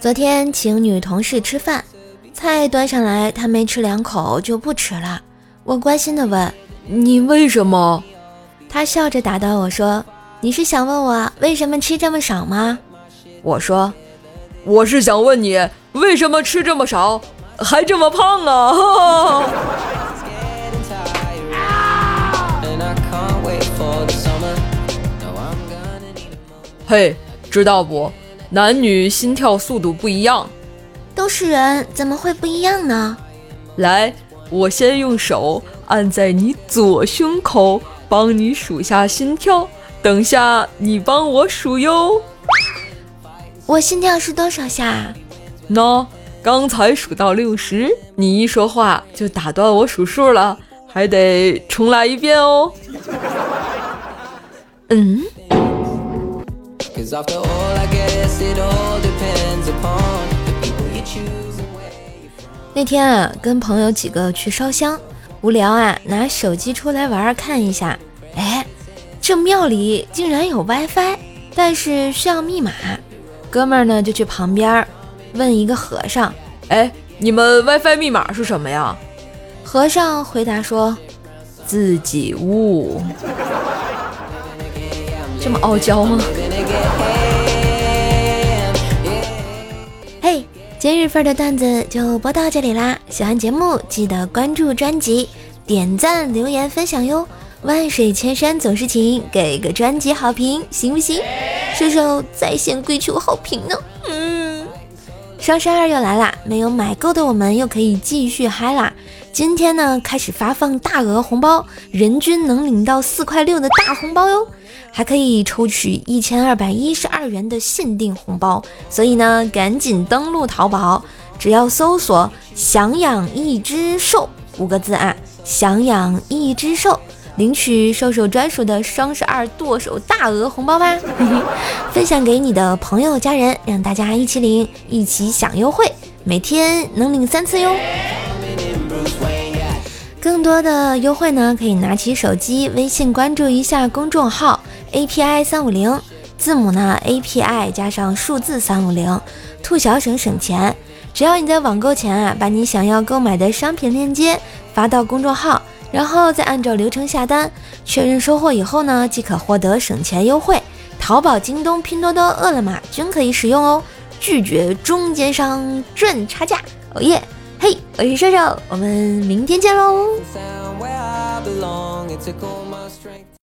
昨天请女同事吃饭，菜端上来，她没吃两口就不吃了。我关心的问：“你为什么？”她笑着打断：“我说，你是想问我为什么吃这么少吗？”我说：“我是想问你为什么吃这么少，还这么胖啊！”嘿，知道不？男女心跳速度不一样，都是人，怎么会不一样呢？来，我先用手按在你左胸口，帮你数下心跳。等下你帮我数哟。我心跳是多少下？喏，刚才数到六十，你一说话就打断我数数了，还得重来一遍哦。嗯。那天啊，跟朋友几个去烧香，无聊啊，拿手机出来玩看一下。哎，这庙里竟然有 WiFi，但是需要密码。哥们儿呢就去旁边问一个和尚：“哎，你们 WiFi 密码是什么呀？”和尚回答说：“自己悟。”这么傲娇吗？嘿今日份的段子就播到这里啦！喜欢节目记得关注专辑、点赞、留言、分享哟！万水千山总是情，给个专辑好评行不行？射手在线跪求好评呢！双十二又来啦，没有买够的我们又可以继续嗨啦！今天呢，开始发放大额红包，人均能领到四块六的大红包哟！还可以抽取一千二百一十二元的限定红包，所以呢，赶紧登录淘宝，只要搜索“想养一只兽”五个字啊，“想养一只兽”，领取兽兽专属的双十二剁手大额红包吧！分享给你的朋友家人，让大家一起领，一起享优惠，每天能领三次哟！更多的优惠呢，可以拿起手机微信关注一下公众号。API 三五零，字母呢？API 加上数字三五零，兔小省省钱。只要你在网购前啊，把你想要购买的商品链接发到公众号，然后再按照流程下单，确认收货以后呢，即可获得省钱优惠。淘宝、京东、拼多多、饿了么均可以使用哦，拒绝中间商赚差价。哦耶！嘿，我是瘦瘦，我们明天见喽。